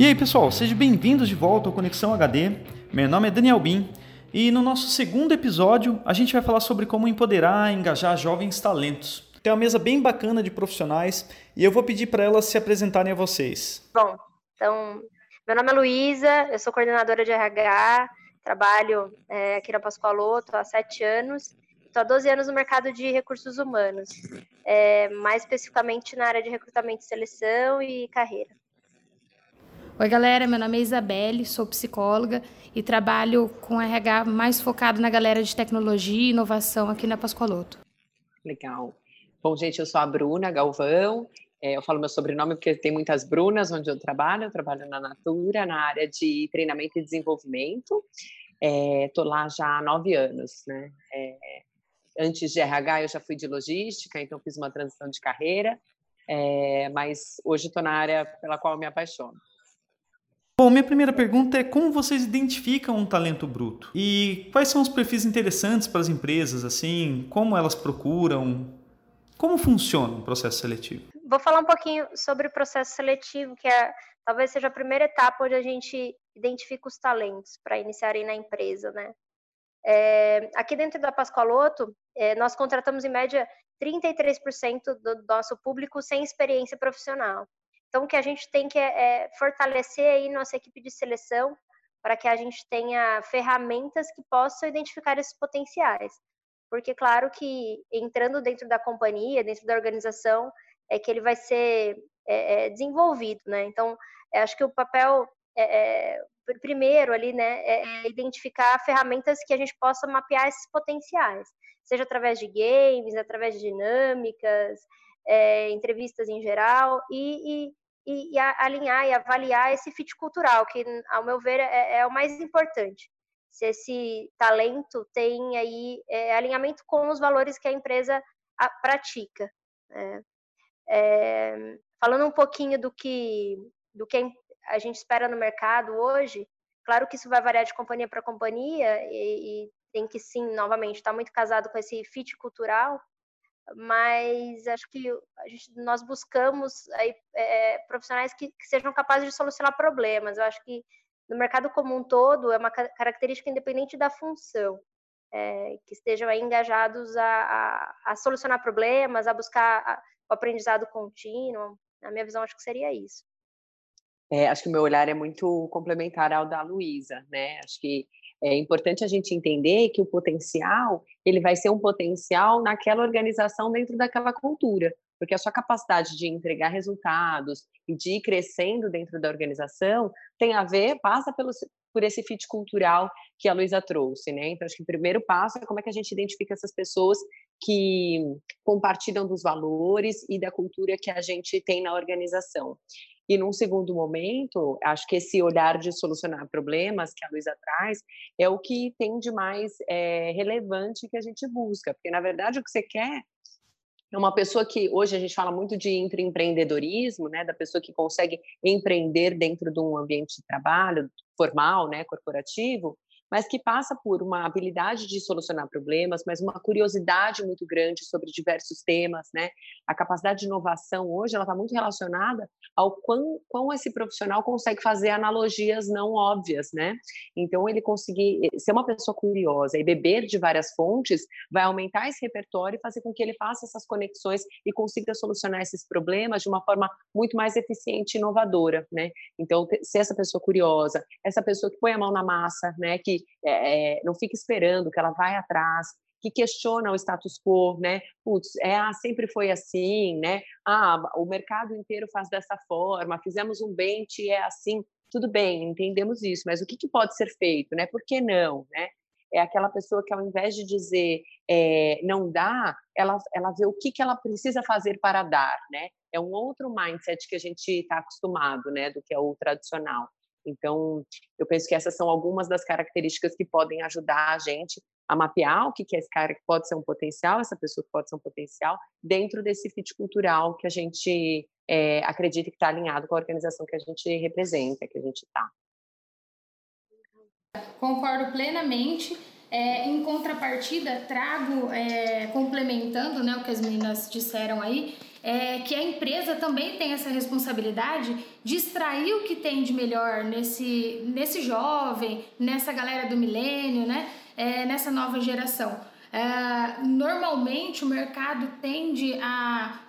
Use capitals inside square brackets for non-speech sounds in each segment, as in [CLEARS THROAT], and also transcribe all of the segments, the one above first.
E aí pessoal, sejam bem-vindos de volta ao Conexão HD. Meu nome é Daniel Bin e no nosso segundo episódio a gente vai falar sobre como empoderar e engajar jovens talentos. Tem uma mesa bem bacana de profissionais e eu vou pedir para elas se apresentarem a vocês. Bom, então, meu nome é Luísa, eu sou coordenadora de RH, trabalho é, aqui na Pascoaloto há sete anos, estou há 12 anos no mercado de recursos humanos, é, mais especificamente na área de recrutamento e seleção e carreira. Oi, galera, meu nome é Isabelle, sou psicóloga e trabalho com RH mais focado na galera de tecnologia e inovação aqui na Pascoaloto. Legal. Bom, gente, eu sou a Bruna Galvão. É, eu falo meu sobrenome porque tem muitas Brunas onde eu trabalho. Eu trabalho na Natura, na área de treinamento e desenvolvimento. Estou é, lá já há nove anos, né? É, antes de RH, eu já fui de logística, então fiz uma transição de carreira. É, mas hoje estou na área pela qual me apaixono. Bom, minha primeira pergunta é como vocês identificam um talento bruto? E quais são os perfis interessantes para as empresas, assim, como elas procuram? Como funciona o processo seletivo? Vou falar um pouquinho sobre o processo seletivo, que é talvez seja a primeira etapa onde a gente identifica os talentos para iniciarem na empresa, né? É, aqui dentro da Pascoaloto, é, nós contratamos em média 33% do nosso público sem experiência profissional. Então, o que a gente tem que é, é fortalecer aí nossa equipe de seleção para que a gente tenha ferramentas que possam identificar esses potenciais. Porque, claro que entrando dentro da companhia, dentro da organização, é que ele vai ser é, é desenvolvido, né? Então, acho que o papel é, é primeiro ali, né, é identificar ferramentas que a gente possa mapear esses potenciais, seja através de games, através de dinâmicas, é, entrevistas em geral, e, e, e, alinhar e avaliar esse fit cultural, que, ao meu ver, é, é o mais importante. Se esse talento tem aí é, alinhamento com os valores que a empresa a, pratica. Né? É, falando um pouquinho do que, do que a gente espera no mercado hoje, claro que isso vai variar de companhia para companhia e, e, tem que sim, novamente, estar tá muito casado com esse fit cultural, mas acho que gente, nós buscamos aí, é, profissionais que, que, sejam capazes de solucionar problemas. Eu acho que no mercado como um todo é uma característica independente da função, é, que estejam engajados a, a, a, solucionar problemas, a buscar o aprendizado contínuo. Na minha visão, acho que seria isso. É, acho que o meu olhar é muito complementar ao da Luísa, né? Acho que é importante a gente entender que o potencial ele vai ser um potencial naquela organização dentro daquela cultura, porque a sua capacidade de entregar resultados e de ir crescendo dentro da organização tem a ver, passa pelo, por esse fit cultural que a Luísa trouxe, né? Então, acho que o primeiro passo é como é que a gente identifica essas pessoas que compartilham dos valores e da cultura que a gente tem na organização. E num segundo momento, acho que esse olhar de solucionar problemas que a Luísa traz é o que tem de mais é, relevante que a gente busca, porque na verdade o que você quer é uma pessoa que hoje a gente fala muito de empreendedorismo, né, da pessoa que consegue empreender dentro de um ambiente de trabalho formal, né, corporativo, mas que passa por uma habilidade de solucionar problemas, mas uma curiosidade muito grande sobre diversos temas, né? A capacidade de inovação hoje ela está muito relacionada ao quão, quão esse profissional consegue fazer analogias não óbvias, né? Então ele conseguir eh, ser uma pessoa curiosa e beber de várias fontes vai aumentar esse repertório e fazer com que ele faça essas conexões e consiga solucionar esses problemas de uma forma muito mais eficiente e inovadora, né? Então ser essa pessoa curiosa, essa pessoa que põe a mão na massa, né? Que é, não fica esperando, que ela vai atrás, que questiona o status quo, né? Putz, é, ah, sempre foi assim, né? Ah, o mercado inteiro faz dessa forma, fizemos um bench é assim. Tudo bem, entendemos isso, mas o que, que pode ser feito, né? Por que não, né? É aquela pessoa que, ao invés de dizer é, não dá, ela, ela vê o que, que ela precisa fazer para dar, né? É um outro mindset que a gente está acostumado, né? Do que é o tradicional. Então, eu penso que essas são algumas das características que podem ajudar a gente a mapear o que, que esse cara pode ser um potencial, essa pessoa que pode ser um potencial, dentro desse fit cultural que a gente é, acredita que está alinhado com a organização que a gente representa, que a gente está. Concordo plenamente. É, em contrapartida, trago, é, complementando né, o que as meninas disseram aí, é que a empresa também tem essa responsabilidade de extrair o que tem de melhor nesse, nesse jovem, nessa galera do milênio, né? É, nessa nova geração. É, normalmente o mercado tende a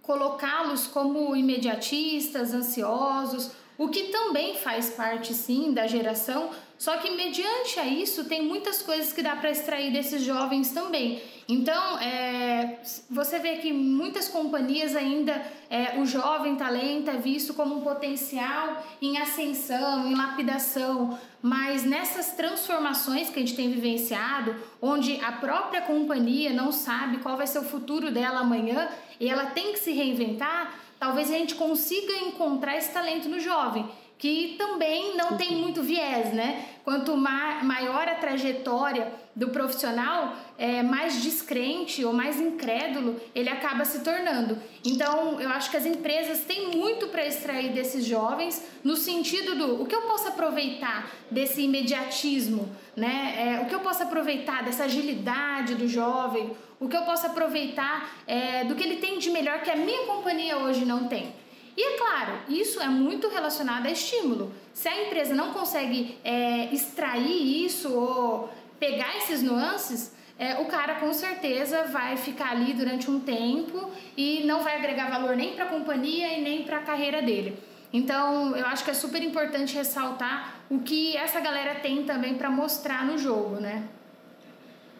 colocá-los como imediatistas, ansiosos, o que também faz parte sim da geração, só que mediante a isso tem muitas coisas que dá para extrair desses jovens também. Então, é, você vê que muitas companhias ainda é, o jovem talento é visto como um potencial em ascensão, em lapidação, mas nessas transformações que a gente tem vivenciado, onde a própria companhia não sabe qual vai ser o futuro dela amanhã e ela tem que se reinventar, talvez a gente consiga encontrar esse talento no jovem que também não tem muito viés, né? Quanto ma maior a trajetória do profissional, é, mais descrente ou mais incrédulo ele acaba se tornando. Então, eu acho que as empresas têm muito para extrair desses jovens, no sentido do o que eu posso aproveitar desse imediatismo, né? É, o que eu posso aproveitar dessa agilidade do jovem, o que eu posso aproveitar é, do que ele tem de melhor que a minha companhia hoje não tem. E é claro, isso é muito relacionado a estímulo. Se a empresa não consegue é, extrair isso ou pegar esses nuances, é, o cara com certeza vai ficar ali durante um tempo e não vai agregar valor nem para a companhia e nem para a carreira dele. Então, eu acho que é super importante ressaltar o que essa galera tem também para mostrar no jogo, né?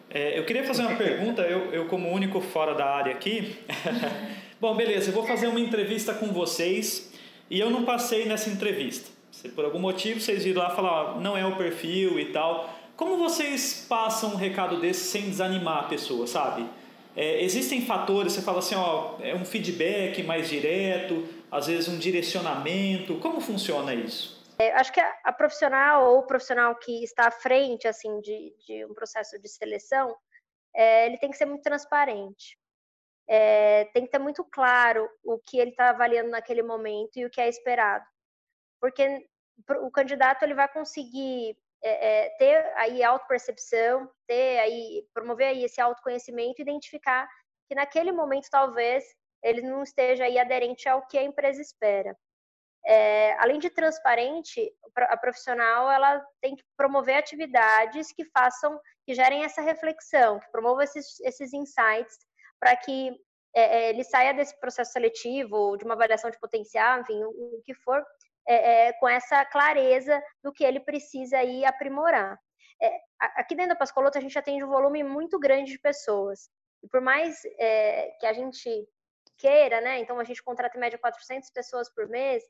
É, eu queria fazer uma pergunta, eu, eu como único fora da área aqui, [LAUGHS] Bom, beleza, eu vou fazer uma entrevista com vocês e eu não passei nessa entrevista. Se por algum motivo vocês viram lá falar, não é o perfil e tal. Como vocês passam um recado desse sem desanimar a pessoa, sabe? É, existem fatores, você fala assim, ó, é um feedback mais direto, às vezes um direcionamento. Como funciona isso? É, acho que a, a, profissional ou o profissional que está à frente assim de, de um processo de seleção, é, ele tem que ser muito transparente é, tem que ter muito claro o que ele está avaliando naquele momento e o que é esperado. Porque o candidato ele vai conseguir é, é, ter aí autopercepção, ter aí, promover aí esse autoconhecimento, identificar que naquele momento talvez ele não esteja aí aderente ao que a empresa espera. É, além de transparente, a profissional ela tem que promover atividades que façam, que gerem essa reflexão, que promovam esses, esses insights para que é, é, ele saia desse processo seletivo, de uma avaliação de potencial, enfim, o, o que for, é, é, com essa clareza do que ele precisa aí aprimorar. É, aqui dentro da Pascoloto, a gente atende um volume muito grande de pessoas. E por mais é, que a gente queira, né, então a gente contrata em média 400 pessoas por mês,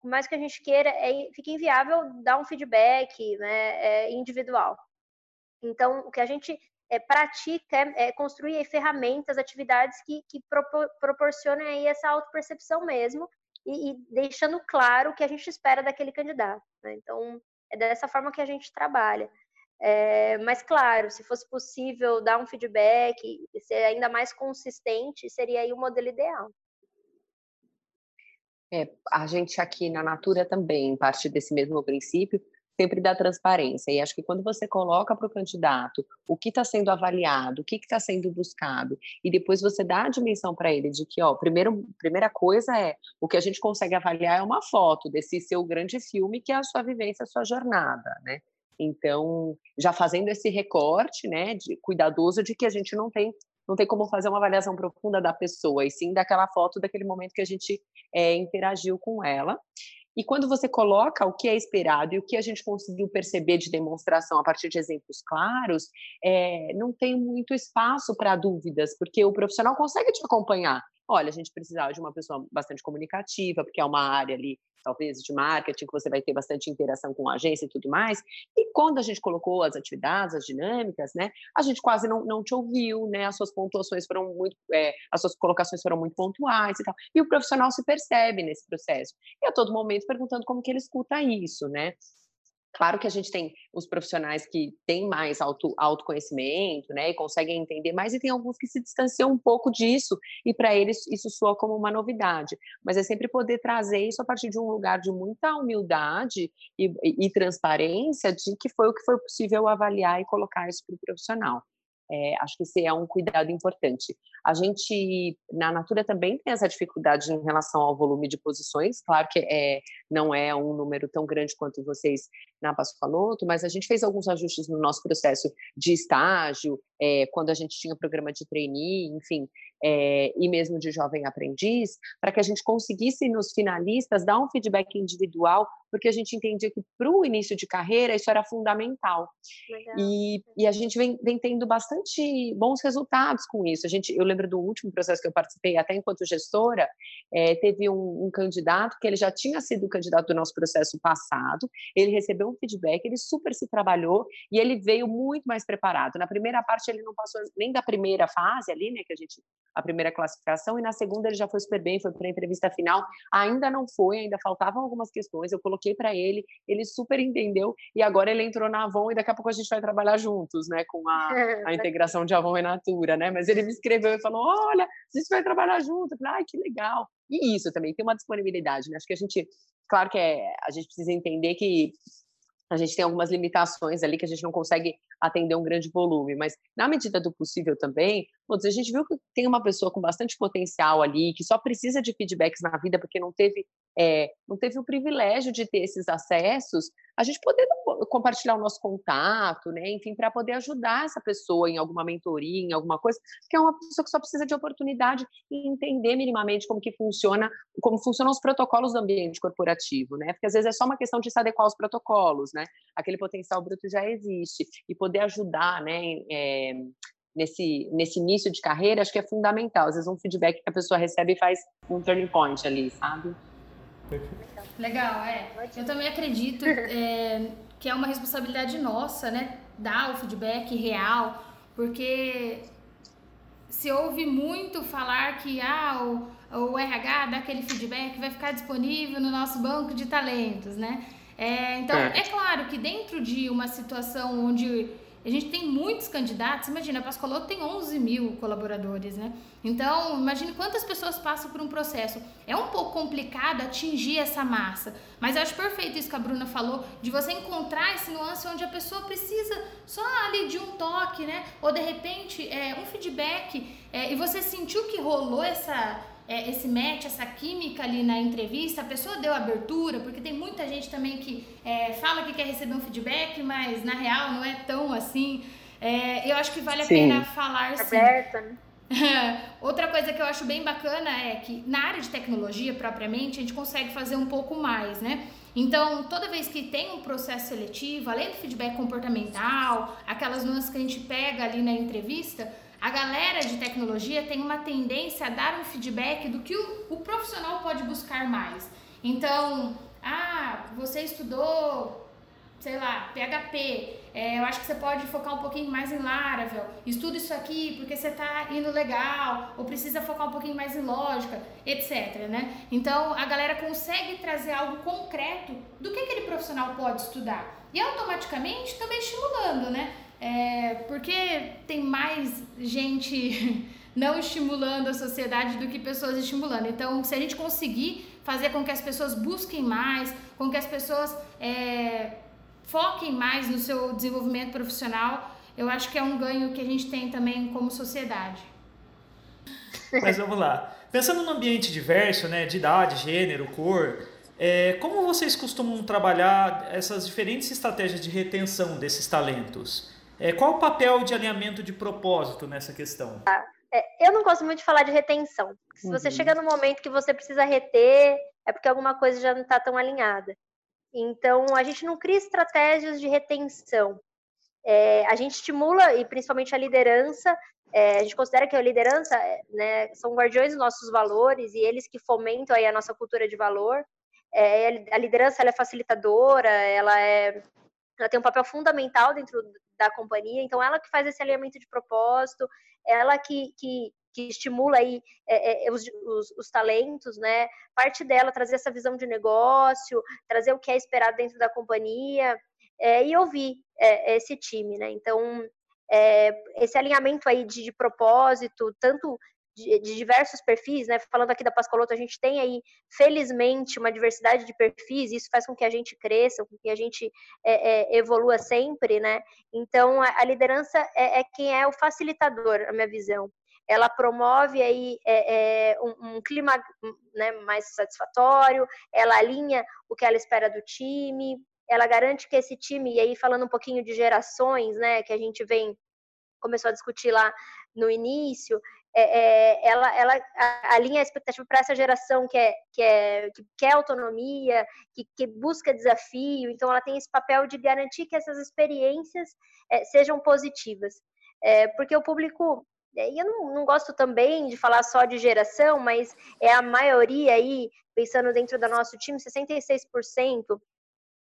por mais que a gente queira, é, fica inviável dar um feedback né, individual. Então, o que a gente é, pratica, é, construir ferramentas, atividades que, que propor, proporcionem aí essa autopercepção mesmo e, e, deixando claro o que a gente espera daquele candidato. Né? Então, é dessa forma que a gente trabalha. É, mas, claro, se fosse possível dar um feedback e ser ainda mais consistente, seria aí o modelo ideal. É, a gente aqui na Natura também parte desse mesmo princípio, sempre da transparência. E acho que quando você coloca para o candidato o que está sendo avaliado, o que está sendo buscado, e depois você dá a dimensão para ele de que, ó, primeiro, primeira coisa é o que a gente consegue avaliar é uma foto desse seu grande filme que é a sua vivência, a sua jornada, né? Então, já fazendo esse recorte, né, de cuidadoso de que a gente não tem não tem como fazer uma avaliação profunda da pessoa, e sim daquela foto daquele momento que a gente é, interagiu com ela. E quando você coloca o que é esperado e o que a gente conseguiu perceber de demonstração a partir de exemplos claros, é, não tem muito espaço para dúvidas, porque o profissional consegue te acompanhar olha, a gente precisava de uma pessoa bastante comunicativa, porque é uma área ali, talvez, de marketing, que você vai ter bastante interação com a agência e tudo mais. E quando a gente colocou as atividades, as dinâmicas, né, a gente quase não, não te ouviu, né, as suas pontuações foram muito, é, as suas colocações foram muito pontuais e tal. E o profissional se percebe nesse processo. E a todo momento perguntando como que ele escuta isso, né? Claro que a gente tem os profissionais que têm mais auto, autoconhecimento, né, e conseguem entender mais, e tem alguns que se distanciam um pouco disso, e para eles isso soa como uma novidade. Mas é sempre poder trazer isso a partir de um lugar de muita humildade e, e, e transparência de que foi o que foi possível avaliar e colocar isso para o profissional. É, acho que esse é um cuidado importante. A gente, na Natura, também tem essa dificuldade em relação ao volume de posições. Claro que é, não é um número tão grande quanto vocês na Pascoaloto, mas a gente fez alguns ajustes no nosso processo de estágio, é, quando a gente tinha programa de trainee, enfim, é, e mesmo de jovem aprendiz, para que a gente conseguisse nos finalistas dar um feedback individual, porque a gente entendia que para o início de carreira isso era fundamental. E, e, a gente vem, vem, tendo bastante bons resultados com isso. A gente, eu lembro do último processo que eu participei, até enquanto gestora, é, teve um, um candidato que ele já tinha sido candidato do nosso processo passado, ele recebeu um feedback, ele super se trabalhou e ele veio muito mais preparado. Na primeira parte ele não passou nem da primeira fase ali, né, que a gente a primeira classificação e na segunda ele já foi super bem, foi para a entrevista final. Ainda não foi, ainda faltavam algumas questões. Eu coloquei para ele, ele super entendeu e agora ele entrou na Avon e daqui a pouco a gente vai trabalhar juntos, né, com a, [LAUGHS] a integração de Avon e Natura, né? Mas ele me escreveu e falou: "Olha, a gente vai trabalhar junto". Eu falei: "Ai, que legal". E isso também tem uma disponibilidade, né? Acho que a gente, claro que é, a gente precisa entender que a gente tem algumas limitações ali que a gente não consegue atender um grande volume, mas na medida do possível também, putz, a gente viu que tem uma pessoa com bastante potencial ali, que só precisa de feedbacks na vida porque não teve, é, não teve o privilégio de ter esses acessos, a gente poder compartilhar o nosso contato, né? Enfim, para poder ajudar essa pessoa em alguma mentoria, em alguma coisa, que é uma pessoa que só precisa de oportunidade e entender minimamente como que funciona, como funcionam os protocolos do ambiente corporativo, né? Porque às vezes é só uma questão de se adequar aos protocolos, né? Aquele potencial bruto já existe e poder ajudar, né? É, nesse, nesse início de carreira, acho que é fundamental. Às vezes um feedback que a pessoa recebe faz um turning point ali, sabe? Legal, é. Eu também acredito [LAUGHS] é, que é uma responsabilidade nossa, né? Dar o feedback real, porque se ouve muito falar que ah, o, o RH dá aquele feedback vai ficar disponível no nosso banco de talentos, né? É, então, é. é claro que dentro de uma situação onde a gente tem muitos candidatos, imagina, a Pascoaloto tem 11 mil colaboradores, né? Então, imagine quantas pessoas passam por um processo. É um pouco complicado atingir essa massa, mas eu acho perfeito isso que a Bruna falou, de você encontrar esse nuance onde a pessoa precisa só ali de um toque, né? Ou de repente, é, um feedback, é, e você sentiu que rolou essa é, esse match, essa química ali na entrevista, a pessoa deu abertura, porque tem muita gente também que é, fala que quer receber um feedback, mas na real não é tão assim. É, eu acho que vale a sim. pena falar sim. Aberta, né? [LAUGHS] Outra coisa que eu acho bem bacana é que na área de tecnologia propriamente a gente consegue fazer um pouco mais, né? Então, toda vez que tem um processo seletivo, além do feedback comportamental, aquelas nuances que a gente pega ali na entrevista, a galera de tecnologia tem uma tendência a dar um feedback do que o, o profissional pode buscar mais. Então, ah, você estudou, sei lá, PHP, é, eu acho que você pode focar um pouquinho mais em Laravel, estuda isso aqui porque você está indo legal, ou precisa focar um pouquinho mais em lógica, etc. Né? Então, a galera consegue trazer algo concreto do que aquele profissional pode estudar. E automaticamente também estimulando, né? É, porque tem mais gente [LAUGHS] não estimulando a sociedade do que pessoas estimulando. Então, se a gente conseguir fazer com que as pessoas busquem mais, com que as pessoas é, foquem mais no seu desenvolvimento profissional, eu acho que é um ganho que a gente tem também como sociedade. Mas vamos lá. Pensando no ambiente diverso, né, de idade, gênero, cor, é, como vocês costumam trabalhar essas diferentes estratégias de retenção desses talentos? É, qual o papel de alinhamento de propósito nessa questão? Ah, é, eu não gosto muito de falar de retenção. Se uhum. você chega no momento que você precisa reter, é porque alguma coisa já não está tão alinhada. Então, a gente não cria estratégias de retenção. É, a gente estimula, e principalmente a liderança, é, a gente considera que a liderança é, né, são guardiões dos nossos valores e eles que fomentam aí a nossa cultura de valor. É, a liderança ela é facilitadora, ela é ela tem um papel fundamental dentro da companhia, então ela que faz esse alinhamento de propósito, ela que, que, que estimula aí é, é, os, os, os, talentos, né? Parte dela trazer essa visão de negócio, trazer o que é esperado dentro da companhia é, e ouvir é, esse time, né? Então é, esse alinhamento aí de, de propósito, tanto de, de, diversos perfis, né? Falando aqui da Pascoloto, a gente tem aí, felizmente, uma diversidade de perfis, isso faz com que a gente cresça, com que a gente é, é, evolua sempre, né? Então, a, a liderança é, é, quem é o facilitador, a minha visão. Ela promove aí é, é, um, um, clima né, mais satisfatório, ela alinha o que ela espera do time, ela garante que esse time, e aí falando um pouquinho de gerações, né, que a gente vem começou a discutir lá no início, é, é, ela, ela alinha a expectativa para essa geração que, é, que, é, que quer autonomia, que, que, busca desafio, então ela tem esse papel de garantir que essas experiências é, sejam positivas. É, porque o público, e eu não, não, gosto também de falar só de geração, mas é a maioria aí, pensando dentro do nosso time, 66%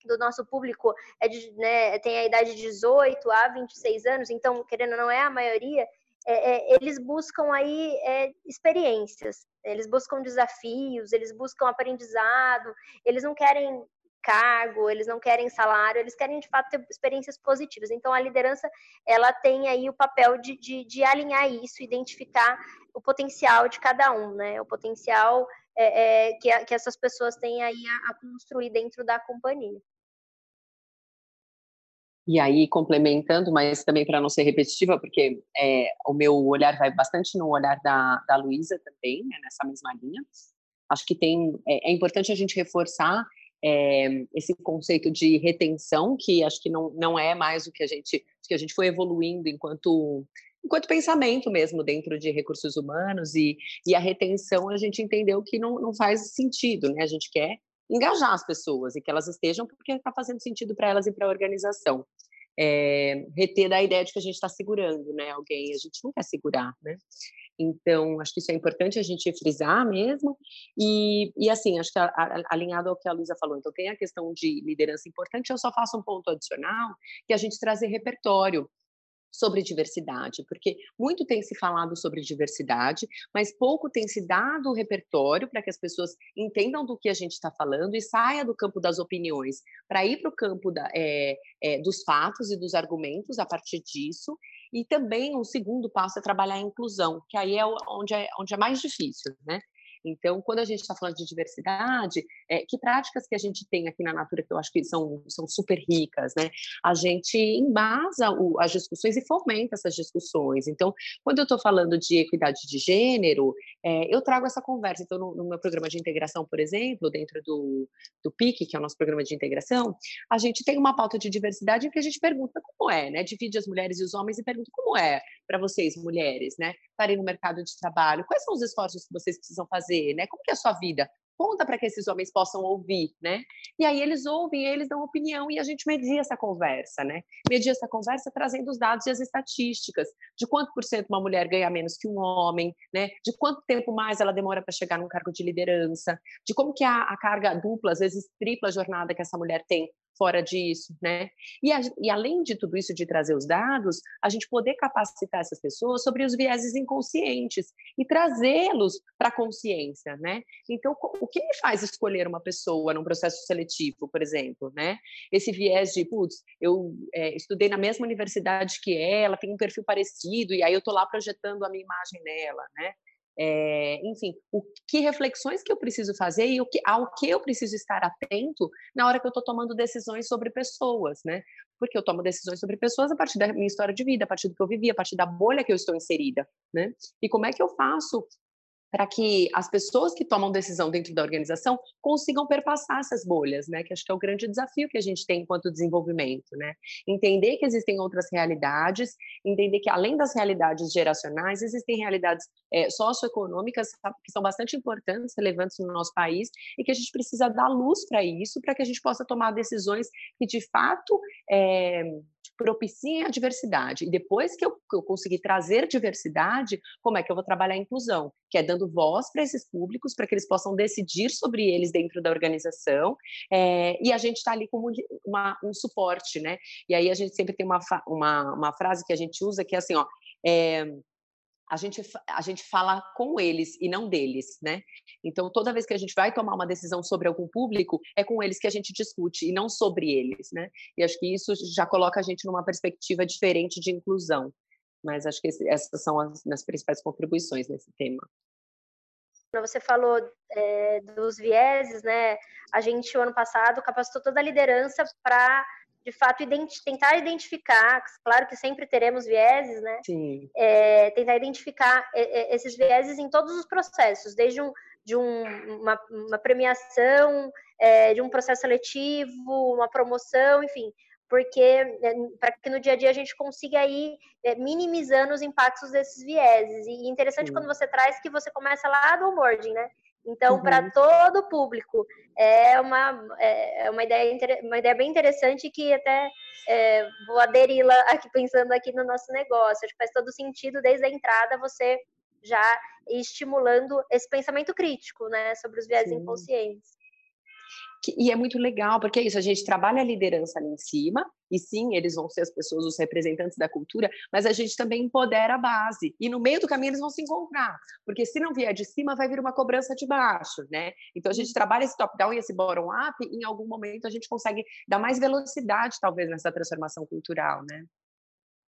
do nosso público é de, né, tem a idade de 18 a 26 anos, então, querendo ou não, é a maioria, é, é, eles buscam aí é, experiências, eles buscam desafios, eles buscam aprendizado, eles não querem cargo, eles não querem salário, eles querem de fato ter experiências positivas. Então a liderança ela tem aí o papel de, de, de alinhar isso, identificar o potencial de cada um, né? O potencial é, é, que, que essas pessoas têm aí a, a construir dentro da companhia. E aí, complementando, mas também para não ser repetitiva, porque é, o meu olhar vai bastante no olhar da, da Luísa também, né, nessa mesma linha. Acho que tem, é, é importante a gente reforçar é, esse conceito de retenção, que acho que não, não é mais o que a gente, que a gente foi evoluindo enquanto enquanto pensamento mesmo dentro de recursos humanos e, e a retenção a gente entendeu que não, não faz sentido, né? A gente quer engajar as pessoas e que elas estejam porque está fazendo sentido para elas e para a organização. É, reter a ideia de que a gente está segurando né, alguém, a gente não quer segurar, né? Então, acho que isso é importante a gente frisar mesmo. E, e assim, acho que a, a, alinhado ao que a Luísa falou, então tem a questão de liderança importante, eu só faço um ponto adicional, que é a gente trazer repertório sobre diversidade, porque muito tem se falado sobre diversidade, mas pouco tem se dado o repertório para que as pessoas entendam do que a gente está falando e saia do campo das opiniões para ir para o campo da, é, é, dos fatos e dos argumentos a partir disso. E também um segundo passo é trabalhar a inclusão, que aí é onde é, onde é mais difícil, né? Então, quando a gente está falando de diversidade, é, que práticas que a gente tem aqui na Natura que eu acho que são, são super ricas, né? A gente embasa o, as discussões e fomenta essas discussões. Então, quando eu estou falando de equidade de gênero, é, eu trago essa conversa. Então, no, no, meu programa de integração, por exemplo, dentro do, do PIC, que é o nosso programa de integração, a gente tem uma pauta de diversidade em que a gente pergunta como é, né? Divide as mulheres e os homens e pergunta como é para vocês, mulheres, né? Estarem no mercado de trabalho, quais são os esforços que vocês precisam fazer né? Como que é a sua vida? Conta para que esses homens possam ouvir, né? E aí eles ouvem, eles dão opinião e a gente media essa conversa, né? Media essa conversa trazendo os dados e as estatísticas de quanto por cento uma mulher ganha menos que um homem, né? De quanto tempo mais ela demora para chegar num cargo de liderança, de como que a, a carga dupla, às vezes tripla jornada que essa mulher tem fora disso, né? E, a, e, além de tudo isso, de trazer os dados, a gente poder capacitar essas pessoas sobre os vieses inconscientes e trazê-los para a consciência, né? Então, o que me faz escolher uma pessoa num processo seletivo, por exemplo, né? Esse viés de, putz, eu é, estudei na mesma universidade que ela, tem um perfil parecido, e aí eu estou lá projetando a minha imagem nela, né? É, enfim, o que reflexões que eu preciso fazer e o que, ao que eu preciso estar atento na hora que eu estou tomando decisões sobre pessoas, né? Porque eu tomo decisões sobre pessoas a partir da minha história de vida, a partir do que eu vivi, a partir da bolha que eu estou inserida, né? E como é que eu faço para que as pessoas que tomam decisão dentro da organização consigam perpassar essas bolhas, né? Que acho que é o grande desafio que a gente tem enquanto desenvolvimento, né? Entender que existem outras realidades, entender que além das realidades geracionais existem realidades é, socioeconômicas que são bastante importantes, relevantes no nosso país e que a gente precisa dar luz para isso, para que a gente possa tomar decisões que de fato é, propiciem a diversidade. E depois que eu, que eu conseguir trazer diversidade, como é que eu vou trabalhar a inclusão? Que é dando voz para esses públicos, para que eles possam decidir sobre eles dentro da organização. É, e a gente está ali como uma, um suporte, né? E aí a gente sempre tem uma, uma, uma frase que a gente usa que é assim, ó. É, a gente, a gente fala com eles e não deles, né? Então, toda vez que a gente vai tomar uma decisão sobre algum público, é com eles que a gente discute e não sobre eles, né? E acho que isso já coloca a gente numa perspectiva diferente de inclusão. Mas acho que essas são as minhas principais contribuições nesse tema. Você falou é, dos vieses, né? A gente, o ano passado, capacitou toda a liderança para de fato identi tentar identificar, claro que sempre teremos vieses, né? Sim. É, tentar identificar esses vieses em todos os processos, desde um, de um, uma, uma, premiação, é, de um processo seletivo, uma promoção, enfim, porque é, para que no dia a dia a gente consiga ir é, minimizando os impactos desses vieses. E interessante Sim. quando você traz que você começa lá do onboarding, né? Então, uhum. para todo o público, é uma, é, é uma, ideia, uma ideia bem interessante que até é, vou aderi-la aqui pensando aqui no nosso negócio. Acho que faz todo sentido desde a entrada você já estimulando esse pensamento crítico, né, sobre os viés inconscientes e é muito legal, porque é isso, a gente trabalha a liderança ali em cima, e sim, eles vão ser as pessoas, os representantes da cultura, mas a gente também empodera a base. E no meio do caminho eles vão se encontrar, porque se não vier de cima, vai vir uma cobrança de baixo, né? Então a gente trabalha esse top-down e esse bottom-up, e em algum momento a gente consegue dar mais velocidade, talvez, nessa transformação cultural, né?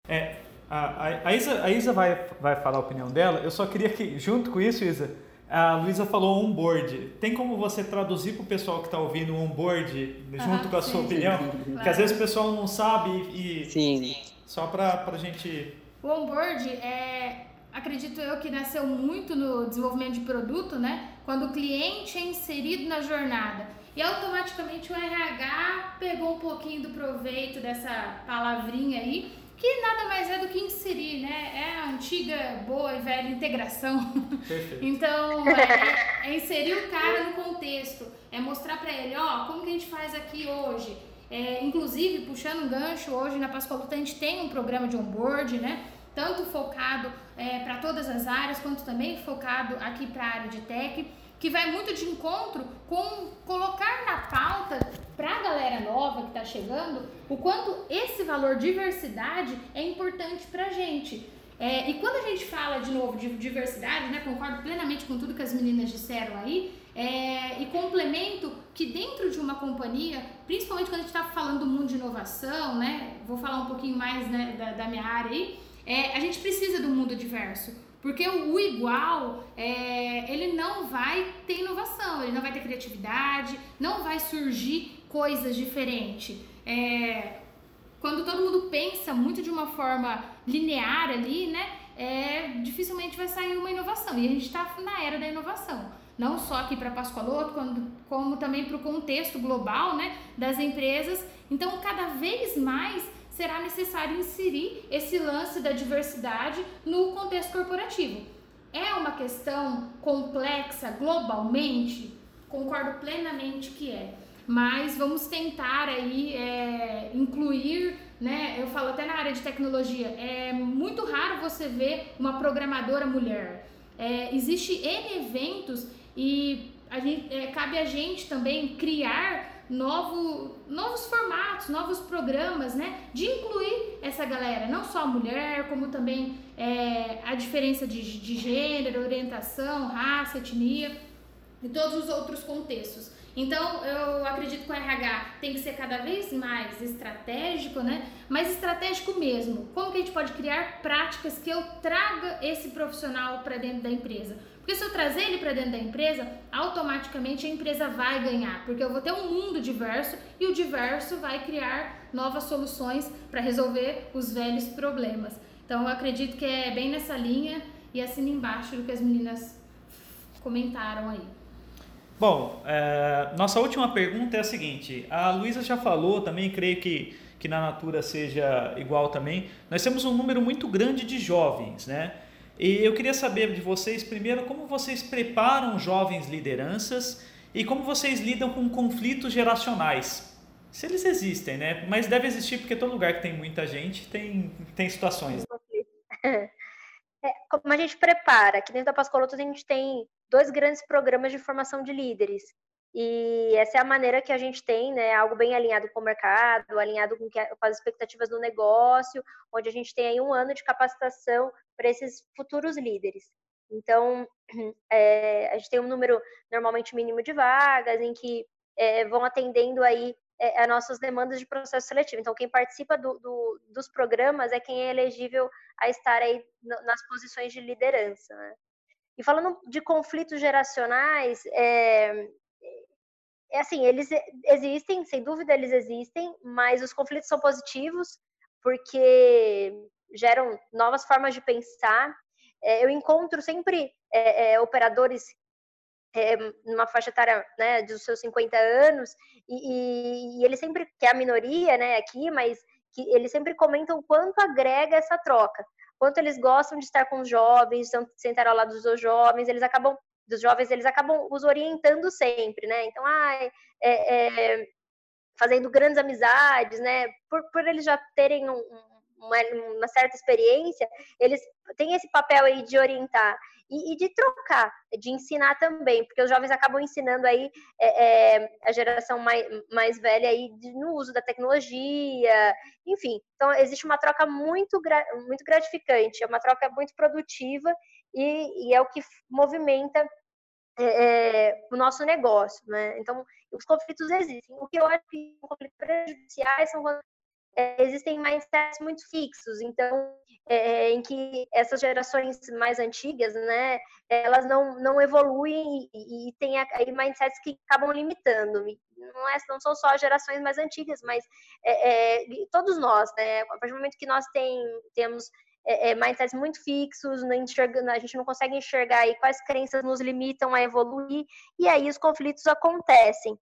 É, a, a, Isa, a Isa vai, vai falar a opinião dela, eu só queria que, junto com isso, Isa, a Luísa falou onboard. Tem como você traduzir para o pessoal que está ouvindo o onboard junto com a sim, sua opinião? Sim, Porque às vezes o pessoal não sabe e. Sim. Só para a gente. O onboard é. Acredito eu que nasceu muito no desenvolvimento de produto, né? Quando o cliente é inserido na jornada. E automaticamente o RH pegou um pouquinho do proveito dessa palavrinha aí que nada mais é do que inserir, né? É a antiga, boa e velha integração. Perfeito. então, é, é, inserir o cara no contexto, é mostrar para ele, ó, como que a gente faz aqui hoje. É, inclusive, puxando um gancho, hoje na Pascoal a gente tem um programa de onboard, né? Tanto focado é, para todas as áreas, quanto também focado aqui para a área de tech que vai muito de encontro com colocar na pauta para a galera nova que está chegando o quanto esse valor diversidade é importante para a gente. É, e quando a gente fala de novo de diversidade, né, concordo plenamente com tudo que as meninas disseram aí, é, e complemento que dentro de uma companhia, principalmente quando a gente está falando do mundo de inovação, né, vou falar um pouquinho mais né, da, da minha área aí, é, a gente precisa do mundo diverso. Porque o, igual, é, ele não vai ter inovação, ele não vai ter criatividade, não vai surgir coisas diferentes. É, quando todo mundo pensa muito de uma forma linear ali, né, é, dificilmente vai sair uma inovação. E a gente está na era da inovação. Não só aqui para Pascoaloto, como, como também para o contexto global né, das empresas. Então, cada vez mais será necessário inserir esse lance da diversidade no contexto corporativo. É uma questão complexa globalmente? Concordo plenamente que é. Mas vamos tentar aí é, incluir, né? Eu falo até na área de tecnologia, é muito raro você ver uma programadora mulher. É, existe N eventos e a gente, é, cabe a gente também criar novo, novos formatos, novos programas, né? De incluir essa galera, não só a mulher, como também é, a diferença de, de gênero, orientação, raça, etnia e todos os outros contextos. Então, eu acredito que o RH tem que ser cada vez mais estratégico, né? Mas estratégico mesmo. Como que a gente pode criar práticas que eu traga esse profissional para dentro da empresa? Porque se eu trazer ele para dentro da empresa, automaticamente a empresa vai ganhar, porque eu vou ter um mundo diverso e o diverso vai criar novas soluções para resolver os velhos problemas. Então eu acredito que é bem nessa linha e assina embaixo do que as meninas comentaram aí. Bom, é, nossa última pergunta é a seguinte: a Luísa já falou, também creio que, que na Natura seja igual também. Nós temos um número muito grande de jovens, né? E eu queria saber de vocês, primeiro, como vocês preparam jovens lideranças e como vocês lidam com conflitos geracionais. Se eles existem, né? Mas deve existir porque todo lugar que tem muita gente tem, tem situações. [LAUGHS] É, como a gente prepara? Aqui dentro da Pascoloto a gente tem dois grandes programas de formação de líderes. E essa é a maneira que a gente tem, né? Algo bem alinhado com o mercado, alinhado com, as expectativas do negócio, onde a gente tem aí um ano de capacitação para esses futuros líderes. Então, [CLEARS THROAT] é, a gente tem um número normalmente mínimo de vagas, em que é, vão atendendo aí é, as nossas demandas de processo seletivo. Então, quem participa do, do, dos programas é quem é elegível a estar aí nas posições de liderança. Né? E falando de conflitos geracionais, é, é assim, eles existem, sem dúvida eles existem, mas os conflitos são positivos porque geram novas formas de pensar. É, eu encontro sempre é, operadores numa faixa etária né, dos seus 50 anos, e, e, e ele sempre, que é a minoria né, aqui, mas que eles sempre comentam quanto agrega essa troca, quanto eles gostam de estar com os jovens, sentar ao lado dos jovens, eles acabam, dos jovens, eles acabam os orientando sempre, né? Então, ah, é, é, fazendo grandes amizades, né? Por, por eles já terem um, uma, uma, certa experiência, eles têm esse papel aí de orientar e, e, de trocar, de ensinar também, porque os jovens acabam ensinando aí é, é, a geração mais, mais velha aí de, no uso da tecnologia, enfim. Então, existe uma troca muito, muito gratificante, é uma troca muito produtiva e, e é o que movimenta é, é, o nosso negócio, né? Então, os conflitos existem. O que eu acho que conflitos prejudiciais são quando é, existem mindsets muito fixos, então, é, em que essas gerações mais antigas, né, elas não, não evoluem e, e tem aí mindsets que acabam limitando. Não, é, não são só gerações mais antigas, mas é, é todos nós, né, a partir do momento que nós tem, temos é, é, mindsets muito fixos, não enxergando, a gente não consegue enxergar aí quais crenças nos limitam a evoluir, e aí os conflitos acontecem.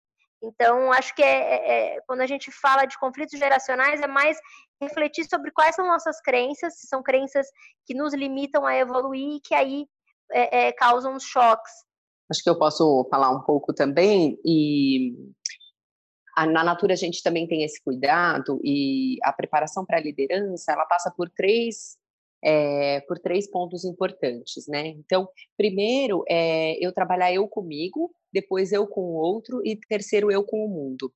Então, acho que é, é, é, quando a gente fala de conflitos geracionais, é mais refletir sobre quais são nossas crenças, se são crenças que nos limitam a evoluir e que aí é, é causam choques. Acho que eu posso falar um pouco também, e na Natura a gente também tem esse cuidado, e a preparação para a liderança, ela passa por três é, por três pontos importantes, né? Então, primeiro é eu trabalhar eu comigo, depois eu com o outro e terceiro eu com o mundo.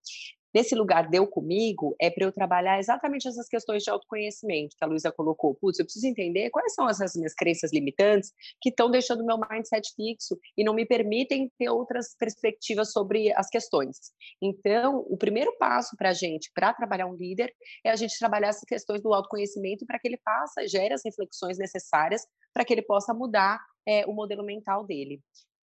Nesse lugar deu comigo é para eu trabalhar exatamente essas questões de autoconhecimento que a Luísa colocou. Putz, eu preciso entender quais são essas minhas crenças limitantes que estão deixando meu mindset fixo e não me permitem ter outras perspectivas sobre as questões. Então, o primeiro passo para a gente, para trabalhar um líder, é a gente trabalhar essas questões do autoconhecimento para que ele faça, gere as reflexões necessárias para que ele possa mudar é, o modelo mental dele.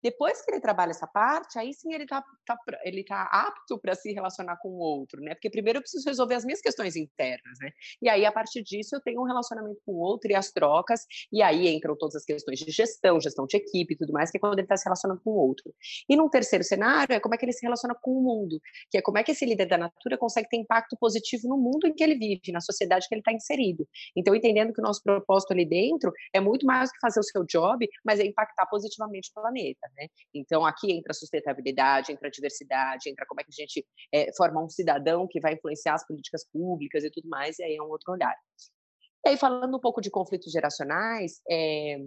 Depois que ele trabalha essa parte, aí sim ele está tá, ele tá apto para se relacionar com o outro, né? Porque primeiro eu preciso resolver as minhas questões internas, né? E aí, a partir disso, eu tenho um relacionamento com o outro e as trocas, e aí entram todas as questões de gestão, gestão de equipe e tudo mais, que é quando ele está se relacionando com o outro. E num terceiro cenário, é como é que ele se relaciona com o mundo, que é como é que esse líder da natura consegue ter impacto positivo no mundo em que ele vive, na sociedade que ele está inserido. Então, entendendo que o nosso propósito ali dentro é muito mais do que fazer o seu job, mas é impactar positivamente o planeta. Né? Então, aqui entra a sustentabilidade, entra a diversidade, entra como é que a gente é, forma um cidadão que vai influenciar as políticas públicas e tudo mais, e aí é um outro olhar. E aí, falando um pouco de conflitos geracionais, é,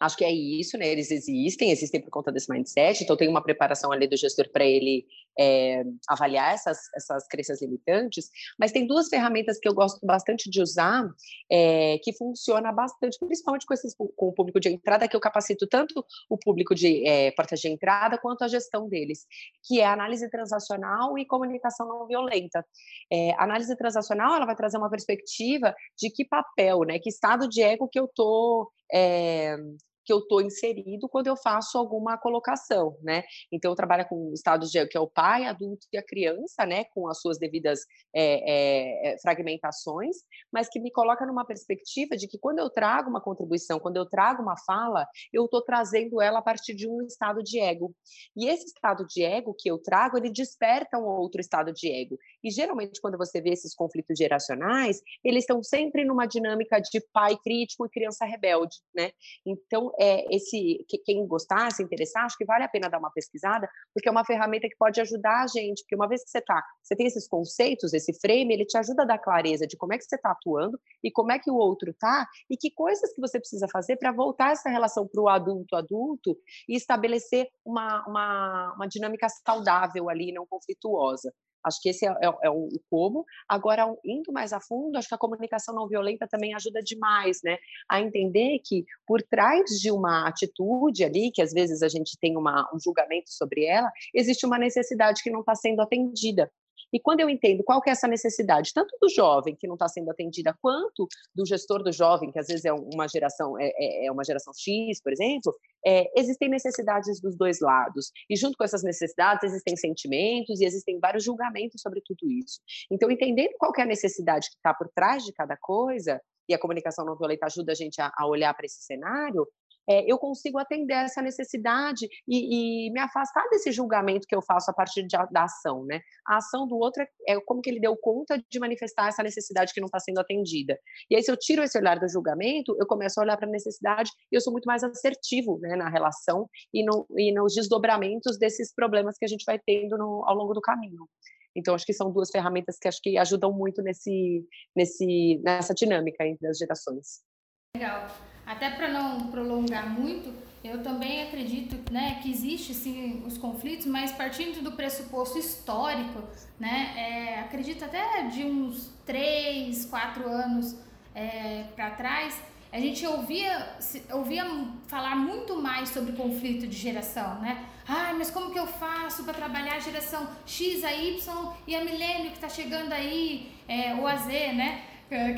Acho que é isso, né? Eles existem, existem por conta desse mindset, então tem uma preparação ali do gestor para ele é, avaliar essas, essas crenças limitantes, mas tem duas ferramentas que eu gosto bastante de usar, é, que funciona bastante, principalmente com, esses, com o público de entrada, que eu capacito tanto o público de é, portas de entrada quanto a gestão deles, que é análise transacional e comunicação não violenta. análise transacional, ela vai trazer uma perspectiva de que papel, né, que estado de ego que eu estou que eu estou inserido quando eu faço alguma colocação, né? Então, eu trabalho com estados de que é o pai, adulto e a criança, né? Com as suas devidas é, é, fragmentações, mas que me coloca numa perspectiva de que quando eu trago uma contribuição, quando eu trago uma fala, eu estou trazendo ela a partir de um estado de ego. E esse estado de ego que eu trago, ele desperta um outro estado de ego. E geralmente, quando você vê esses conflitos geracionais, eles estão sempre numa dinâmica de pai crítico e criança rebelde, né? Então, é, esse quem gostar, se interessar, acho que vale a pena dar uma pesquisada, porque é uma ferramenta que pode ajudar a gente, porque uma vez que você tá, você tem esses conceitos, esse frame, ele te ajuda a dar clareza de como é que você está atuando e como é que o outro tá e que coisas que você precisa fazer para voltar essa relação para o adulto adulto e estabelecer uma, uma, uma dinâmica saudável ali, não conflituosa. Acho que esse é, é, é, o como. Agora, indo mais a fundo, acho que a comunicação não violenta também ajuda demais, né? A entender que por trás de uma atitude ali, que às vezes a gente tem uma, um julgamento sobre ela, existe uma necessidade que não está sendo atendida. E quando eu entendo qual que é essa necessidade, tanto do jovem que não está sendo atendida, quanto do gestor do jovem, que às vezes é uma geração, é, é, é uma geração X, por exemplo, é, existem necessidades dos dois lados. E junto com essas necessidades existem sentimentos e existem vários julgamentos sobre tudo isso. Então, entendendo qual que é a necessidade que está por trás de cada coisa, e a comunicação não violenta ajuda a gente a, a olhar para esse cenário, é, eu consigo atender essa necessidade e, e, me afastar desse julgamento que eu faço a partir de, da ação, né? A ação do outro é, é, como que ele deu conta de manifestar essa necessidade que não está sendo atendida. E aí, se eu tiro esse olhar do julgamento, eu começo a olhar para a necessidade e eu sou muito mais assertivo né, na relação e, no, e nos desdobramentos desses problemas que a gente vai tendo no, ao longo do caminho. Então, acho que são duas ferramentas que acho que ajudam muito nesse, nesse, nessa dinâmica entre as gerações. Legal. Até para não prolongar muito, eu também acredito né, que existe sim os conflitos, mas partindo do pressuposto histórico, né, é, acredito até de uns 3, 4 anos é, para trás, a gente ouvia, ouvia falar muito mais sobre conflito de geração, né? Ah, mas como que eu faço para trabalhar a geração X, a Y e a milênio que está chegando aí, é, ou a Z, né?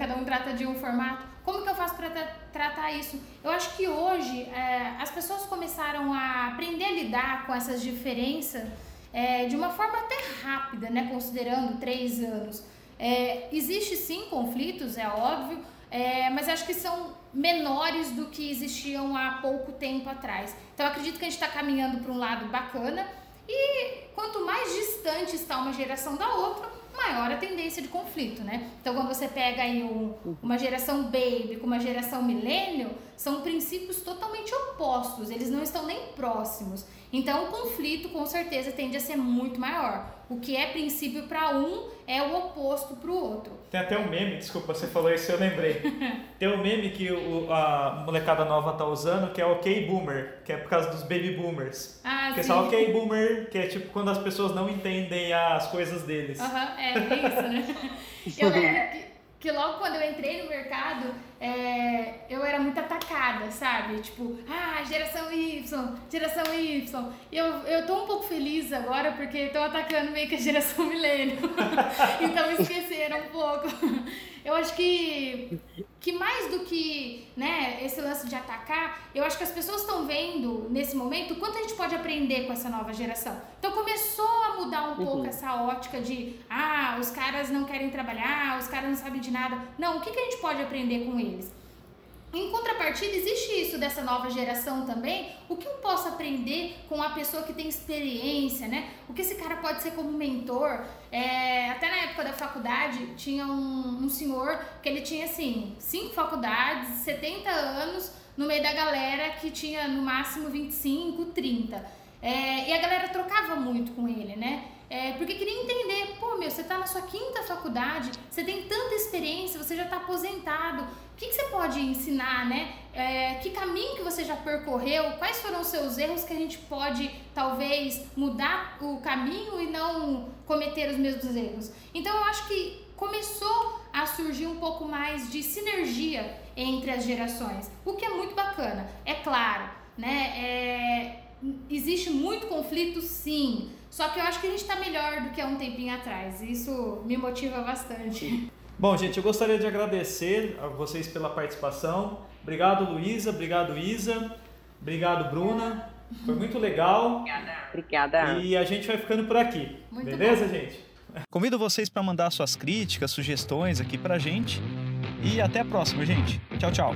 Cada um trata de um formato. Como que eu faço para tra tratar isso? Eu acho que hoje é, as pessoas começaram a aprender a lidar com essas diferenças é, de uma forma até rápida, né? Considerando três anos. É, existe sim conflitos, é óbvio, é, mas acho que são menores do que existiam há pouco tempo atrás. Então acredito que a gente está caminhando para um lado bacana e quanto mais distante está uma geração da outra, maior a tendência de conflito, né? Então, quando você pega aí um, uma geração baby com uma geração milênio, são princípios totalmente opostos, eles não estão nem próximos. Então, o conflito, com certeza, tende a ser muito maior. O que é princípio para um é o oposto para o outro. Tem até um meme, desculpa, você falou isso, eu lembrei. [LAUGHS] Tem um meme que o, a molecada nova tá usando, que é ok boomer, que é por causa dos baby boomers. Ah, que sim. é só ok boomer, que é tipo quando as pessoas não entendem as coisas deles. Aham, é, é isso, né? Eu lembro que que logo quando eu entrei no mercado, é, eu era muito atacada, sabe? Tipo, ah, geração Y, geração Y. E eu, eu tô um pouco feliz agora porque estão atacando meio que a geração [LAUGHS] milênio. [LAUGHS] então esqueceram um pouco. Eu acho que, que mais do que né, esse lance de atacar, eu acho que as pessoas estão vendo nesse momento o quanto a gente pode aprender com essa nova geração. Então começou a mudar um uhum. pouco essa ótica de ah, os caras não querem trabalhar, os caras não sabem de nada. Não, o que, que a gente pode aprender com eles? Em contrapartida, existe isso dessa nova geração também. O que eu posso aprender com a pessoa que tem experiência, né? O que esse cara pode ser como mentor? É, até na época da faculdade, tinha um, um, senhor que ele tinha, assim, cinco faculdades, 70 anos, no meio da galera que tinha no máximo 25, 30. É, e a galera trocava muito com ele, né? É, porque queria entender, pô, meu, você tá na sua quinta faculdade, você tem tanta experiência, você já tá aposentado, o que, que você pode ensinar, né? É, que caminho que você já percorreu, quais foram os seus erros que a gente pode, talvez, mudar o caminho e não cometer os mesmos erros. Então, eu acho que começou a surgir um pouco mais de sinergia entre as gerações, o que é muito bacana. É claro, né? É, existe muito conflito, sim, só que eu acho que a gente está melhor do que há um tempinho atrás. Isso me motiva bastante. Bom, gente, eu gostaria de agradecer a vocês pela participação. Obrigado, Luísa. Obrigado, Isa. Obrigado, Bruna. Foi muito legal. Obrigada. E a gente vai ficando por aqui. Muito beleza, bom. gente? Convido vocês para mandar suas críticas, sugestões aqui pra gente. E até a próxima, gente. Tchau, tchau.